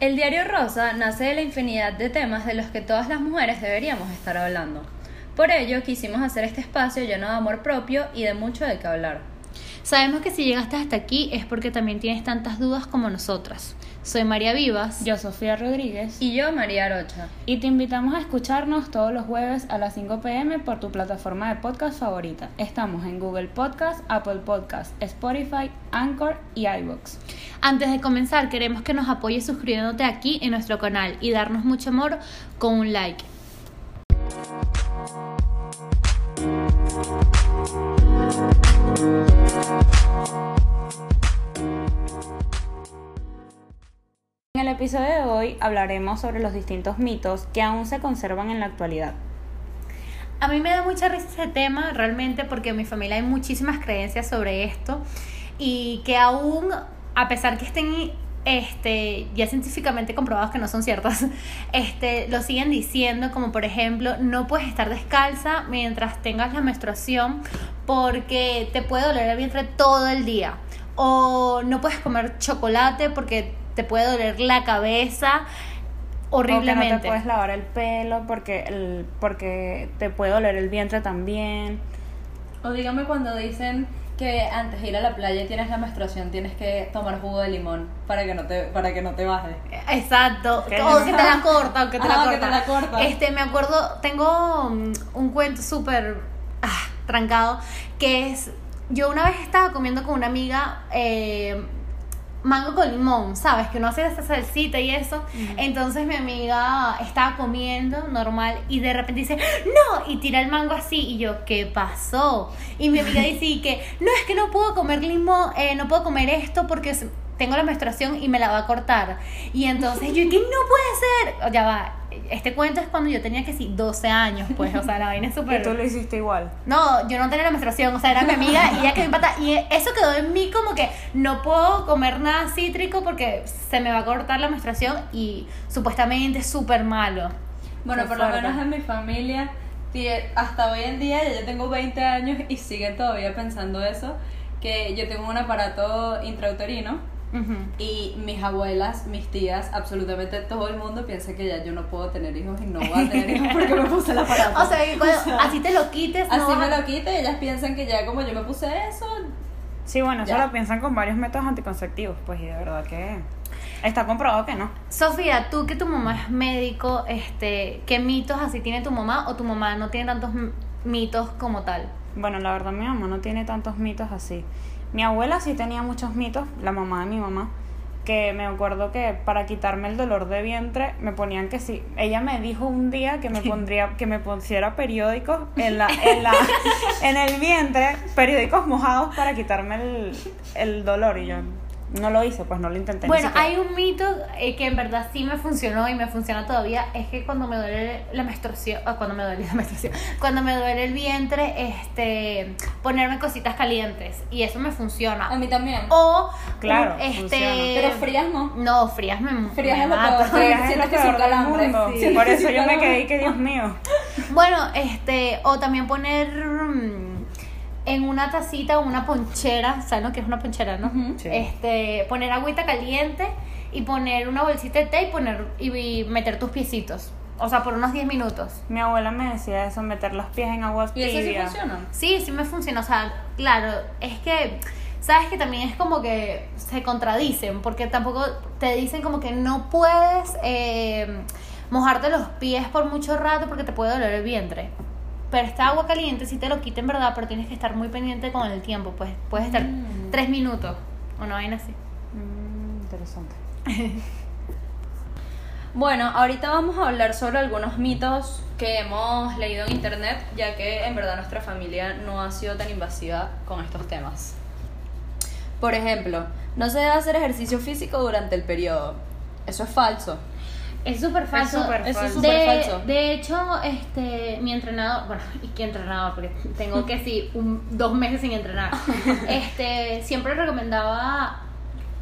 El diario Rosa nace de la infinidad de temas de los que todas las mujeres deberíamos estar hablando. Por ello quisimos hacer este espacio lleno de amor propio y de mucho de qué hablar. Sabemos que si llegaste hasta aquí es porque también tienes tantas dudas como nosotras. Soy María Vivas. Yo, Sofía Rodríguez. Y yo, María Arocha. Y te invitamos a escucharnos todos los jueves a las 5 pm por tu plataforma de podcast favorita. Estamos en Google Podcast, Apple Podcast, Spotify, Anchor y iVoox. Antes de comenzar, queremos que nos apoyes suscribiéndote aquí en nuestro canal y darnos mucho amor con un like. En el episodio de hoy hablaremos sobre los distintos mitos que aún se conservan en la actualidad. A mí me da mucha risa ese tema realmente porque en mi familia hay muchísimas creencias sobre esto y que aún, a pesar que estén este, ya científicamente comprobados que no son ciertas, este, lo siguen diciendo, como por ejemplo, no puedes estar descalza mientras tengas la menstruación porque te puede doler el vientre todo el día. O no puedes comer chocolate porque te puede doler la cabeza horriblemente. O que no te puedes lavar el pelo porque, el, porque te puede doler el vientre también. O dígame cuando dicen que antes de ir a la playa y tienes la menstruación tienes que tomar jugo de limón para que no te para que no te baje. Exacto. O que te la corta, o que te, la, corta. Que te la corta. Este, me acuerdo, tengo mm, un cuento súper ah, trancado que es yo una vez estaba comiendo con una amiga eh, mango con limón, ¿sabes? Que uno hace esa salsita y eso. Entonces mi amiga estaba comiendo normal y de repente dice, no, y tira el mango así. Y yo, ¿qué pasó? Y mi amiga dice que, no, es que no puedo comer limón, eh, no puedo comer esto porque tengo la menstruación y me la va a cortar. Y entonces yo, que no puede ser. Ya va, este cuento es cuando yo tenía que sí 12 años, pues, o sea, la vaina es súper... ¿Y tú lo hiciste igual? No, yo no tenía la menstruación, o sea, era mi amiga y ella que me empata. Y eso quedó en mí como que no puedo comer nada cítrico porque se me va a cortar la menstruación y supuestamente es súper malo. Bueno, por lo menos en mi familia, hasta hoy en día, ya yo tengo 20 años y siguen todavía pensando eso, que yo tengo un aparato intrauterino y mis abuelas, mis tías, absolutamente todo el mundo piensa que ya yo no puedo tener hijos y no voy a tener hijos porque me puse el aparato. o sea, cuando así te lo quites, así me lo quite, ellas piensan que ya como yo me puse eso. Sí, bueno, eso lo piensan con varios métodos anticonceptivos, pues, y de verdad que está comprobado que no. Sofía, tú que tu mamá es médico, este, ¿qué mitos así tiene tu mamá o tu mamá no tiene tantos mitos como tal? Bueno, la verdad mi mamá no tiene tantos mitos así. Mi abuela sí tenía muchos mitos, la mamá de mi mamá, que me acuerdo que para quitarme el dolor de vientre me ponían que sí. Ella me dijo un día que me pondría, que me pusiera periódicos en la, en la, en el vientre, periódicos mojados para quitarme el, el dolor y yo no lo hice, pues no lo intenté. Bueno, hay un mito eh, que en verdad sí me funcionó y me funciona todavía, es que cuando me duele la menstruación, o cuando me duele la menstruación, cuando me duele el vientre, este, ponerme cositas calientes y eso me funciona. A mí también. O, claro, este, pero frías no. No, frías me Frías me es lo peor, frías es lo peor del mundo. Sí. Por eso yo me quedé que Dios mío. Bueno, este, o también poner en una tacita o una ponchera, ¿sabes lo que es una ponchera, no? Este, poner agüita caliente y poner una bolsita de té y poner y, meter tus piecitos. O sea, por unos 10 minutos. Mi abuela me decía eso, meter los pies en agua ¿Y eso sí funciona? Sí, sí me funciona. O sea, claro, es que, ¿sabes que también es como que se contradicen? Porque tampoco te dicen como que no puedes eh, mojarte los pies por mucho rato porque te puede doler el vientre. Pero esta agua caliente sí te lo quita en verdad, pero tienes que estar muy pendiente con el tiempo. Pues puedes estar mm. tres minutos o no vaina así. Mm, interesante. bueno, ahorita vamos a hablar sobre algunos mitos que hemos leído en internet, ya que en verdad nuestra familia no ha sido tan invasiva con estos temas. Por ejemplo, no se debe hacer ejercicio físico durante el periodo. Eso es falso. Es súper falso. Es de, falso. De hecho, este, mi entrenador, bueno, ¿y qué entrenador? Porque tengo que sí, un, dos meses sin entrenar. este, siempre recomendaba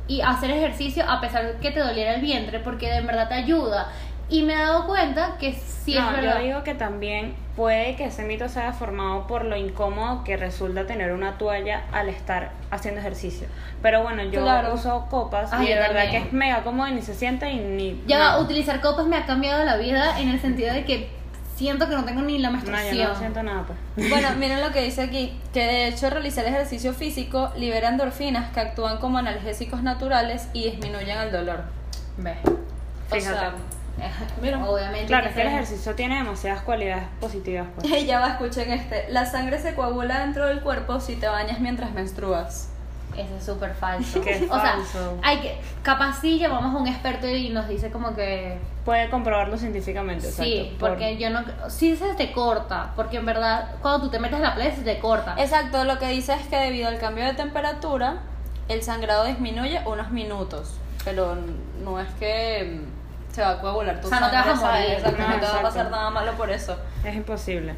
y hacer ejercicio a pesar de que te doliera el vientre, porque de verdad te ayuda. Y me he dado cuenta que sí no, es verdad. yo digo que también puede que ese mito sea formado por lo incómodo que resulta tener una toalla al estar haciendo ejercicio. Pero bueno, yo Claro. uso copas Ay, y de verdad también. que es mega cómodo y ni se siente y ni. Ya nada. utilizar copas me ha cambiado la vida en el sentido de que siento que no tengo ni la No, menstruación. yo no siento nada, pues. Bueno, miren lo que dice aquí, que de hecho realizar ejercicio físico libera endorfinas que actúan como analgésicos naturales y disminuyen el dolor. Ve. O Fíjate. sea, mira. Obviamente. Claro, que es que el sea- ejercicio tiene demasiadas cualidades positivas, pues. ya va, escuchen este. La sangre se coagula dentro del cuerpo si te bañas mientras menstruas. Eso es súper falso. Qué o sea, falso. hay que, capaz sí llamamos a un experto y nos dice como que Puede comprobarlo científicamente, sí, exacto. por- porque yo no, sí se te corta, porque en verdad cuando tú te metes en la playa se te corta. Exacto, lo que dice es que debido al cambio de temperatura, el sangrado disminuye unos minutos. Pero no es que mm, se va a coagular tu O sea, no te vas a morir. Exacto, No, no, te va a pasar nada malo por eso. Es imposible.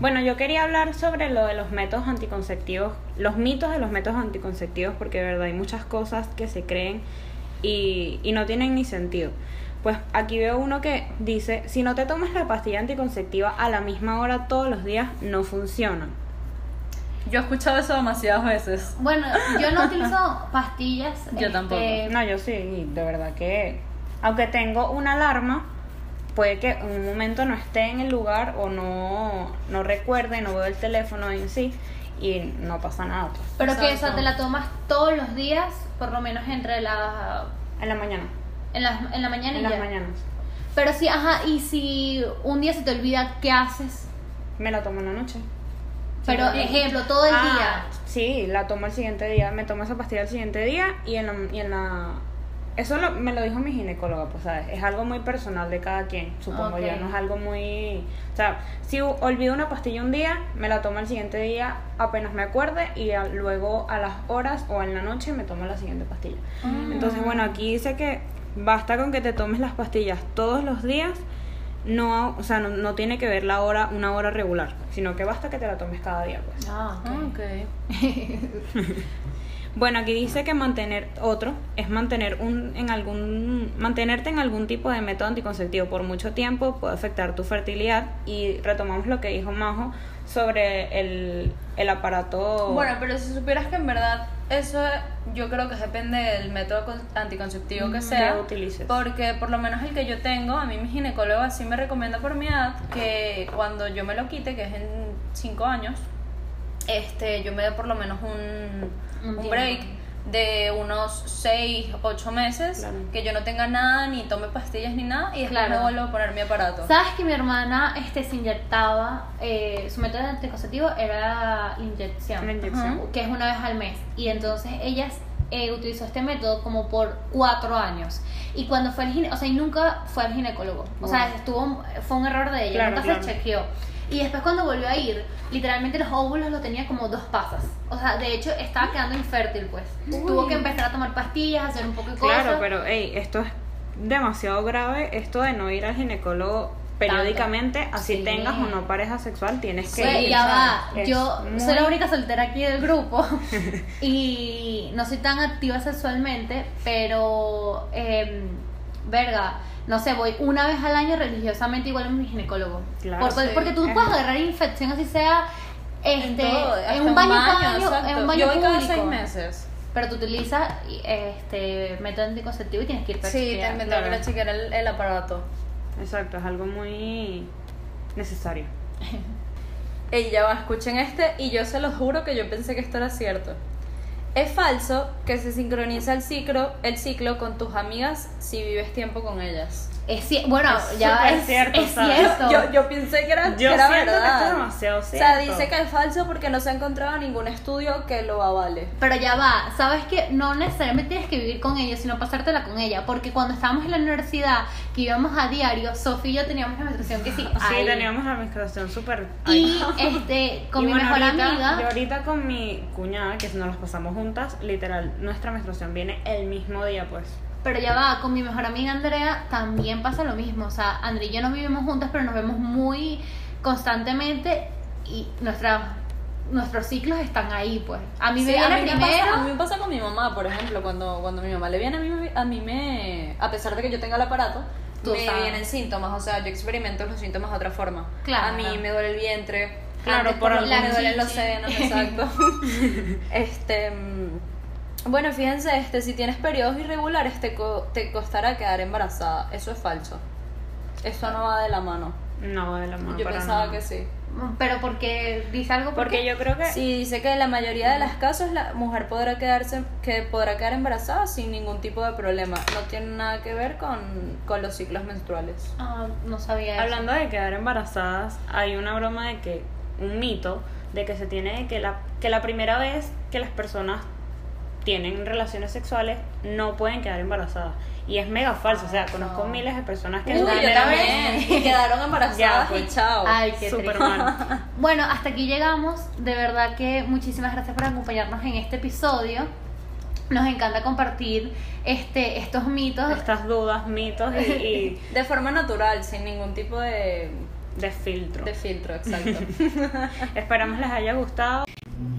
Bueno, yo quería hablar sobre lo de los métodos anticonceptivos, los mitos de los métodos anticonceptivos, porque de verdad hay muchas cosas que se creen y, y no tienen ni sentido. Pues aquí veo uno que dice, si no te tomas la pastilla anticonceptiva a la misma hora todos los días, no funciona. Yo he escuchado eso demasiadas veces. Bueno, yo no utilizo pastillas. Yo tampoco. No, yo sí, y de verdad que, aunque tengo una alarma, puede que en un momento no esté en el lugar o no, no recuerde, no veo el teléfono en sí y no pasa nada. pues. Pero que esa te la tomas todos los días, por lo menos entre las En la mañana, en, las en la mañana en y las ya. mañanas. Pero sí, ajá, y si un día se te olvida, ¿qué haces? Me la tomo en la noche. Pero, Sí. ejemplo, todo el Ah, día. Sí, la tomo el siguiente día. Me tomo esa pastilla el siguiente día y en la... y en la- eso lo- me lo dijo mi ginecóloga, pues, ¿sabes? Es algo muy personal de cada quien, supongo yo. No es algo muy... O sea, si olvido una pastilla un día, me la tomo el siguiente día apenas me acuerde y a- luego a las horas o en la noche me tomo la siguiente pastilla. Entonces, bueno, aquí dice que basta con que te tomes las pastillas todos los días. No, o sea, no, no tiene que ver la hora, una hora regular, sino que basta que te la tomes cada día, pues. Ah, ok. Bueno, aquí dice que mantener otro es mantener un en algún mantenerte en algún tipo de método anticonceptivo por mucho tiempo puede afectar tu fertilidad y retomamos lo que dijo Majo sobre el, el aparato Bueno, pero si supieras que en verdad eso yo creo que depende del método con- anticonceptivo que sea. que utilices. Porque por lo menos el que yo tengo, a mí mi ginecólogo así me recomienda por mi edad que cuando yo me lo quite, que es en 5 años, este, yo me dé por lo menos un, Un un break de unos 6, 8 meses, Claro. que yo no tenga nada, ni tome pastillas ni nada, y después Claro. me vuelvo a poner mi aparato. ¿Sabes que mi hermana este, se inyectaba? eh, su método anticonceptivo era la inyección. La inyección. Ajá, Que es una vez al mes. Y entonces ella eh, utilizó este método como por cuatro años. Y cuando fue al ginecólogo, o sea, y nunca fue al ginecólogo. O sea, estuvo, fue un error de ella, Claro, nunca claro. se chequeó. Y después cuando volvió a ir, literalmente los óvulos los tenía como dos pasas. O sea, de hecho estaba quedando infértil, pues. Tuvo que empezar a tomar pastillas, hacer un poco de cosas. Claro, pero hey, esto es demasiado grave, esto de no ir al ginecólogo periódicamente, así Sí. tengas o no pareja sexual, tienes que Pues, ir. ya va, Es yo muy- soy la única soltera aquí del grupo y no soy tan activa sexualmente, pero, em, verga, no sé, voy una vez al año religiosamente igual a mi ginecólogo. Claro, porque, sí. porque tú Es- puedes agarrar infección así sea En este, todo, en un baño, baño, baño- en un baño Yo voy cada público. seis meses. Pero tú utilizas este método anticonceptivo y tienes que ir para Sí, chequear. te me claro. tengo que chequear el, el aparato. Exacto, es algo muy necesario. Ey, ya va, escuchen este y yo se los juro que yo pensé que esto era cierto. Es falso que se sincroniza el ciclo, el ciclo con tus amigas si vives tiempo con ellas. Es bueno, Es ya es, cierto, es ¿sabes? cierto. Yo, yo pensé que era, Yo que era que verdad. esto es demasiado O sea, cierto. dice que es falso porque no se ha encontrado ningún estudio que lo avale. Pero ya va, sabes que no necesariamente tienes que vivir con ella, sino pasártela con ella. Porque cuando estábamos en la universidad, que íbamos a diario, Sofía y yo teníamos una menstruación que sí. Sí, ahí. teníamos la menstruación súper... Y este, con Y mi bueno, mejor ahorita- amiga. Yo ahorita con mi cuñada, que nos las pasamos juntas, literal, nuestra menstruación viene el mismo día, pues. Pero ya va, con mi mejor amiga Andrea también pasa lo mismo. O sea, Andrea y yo no vivimos juntas, pero nos vemos muy constantemente y nuestra, nuestros ciclos están ahí, pues. A mí me Sí, a viene mí me primero. pasa- a mí me pasa con mi mamá, por ejemplo, cuando, cuando mi mamá le viene a mí, a mí me, a me, pesar de que yo tenga el aparato, Tú me sabes. vienen síntomas, o sea, yo experimento los síntomas de otra forma. Claro. A mí me duele el vientre. Claro, por algún me duelen los senos, exacto. este, mm, bueno, fíjense, este, si tienes periodos irregulares te, co- te costará quedar embarazada. Eso es falso. Eso no va de la mano. No, de la mano. yo para pensaba nada. que sí. Pero porque dice algo por Porque qué? yo creo que. Sí, dice que en la mayoría de los casos la mujer podrá quedarse que podrá quedar embarazada sin ningún tipo de problema. No tiene nada que ver con, con los ciclos menstruales. Ah, no sabía eso. Hablando de quedar embarazadas, hay una broma de que, un mito, de que se tiene que la, que la primera vez que las personas tienen relaciones sexuales no pueden quedar embarazadas. Y es mega falso, o sea, conozco no. miles de personas que Uy, yo también. Y quedaron embarazadas Ya, pues. y chao. Ay, qué mal. Bueno, hasta aquí llegamos. De verdad que muchísimas gracias por acompañarnos en este episodio. Nos encanta compartir este, estos mitos. Estas dudas, mitos y, y De forma natural, sin ningún tipo de, de filtro. de filtro, exacto. Esperamos les haya gustado.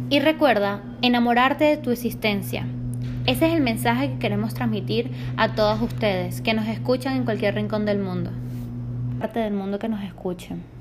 Y recuerda, enamorarte de tu existencia. Ese es el mensaje que queremos transmitir a todos ustedes que nos escuchan en cualquier rincón del mundo. Parte del mundo que nos escuchen.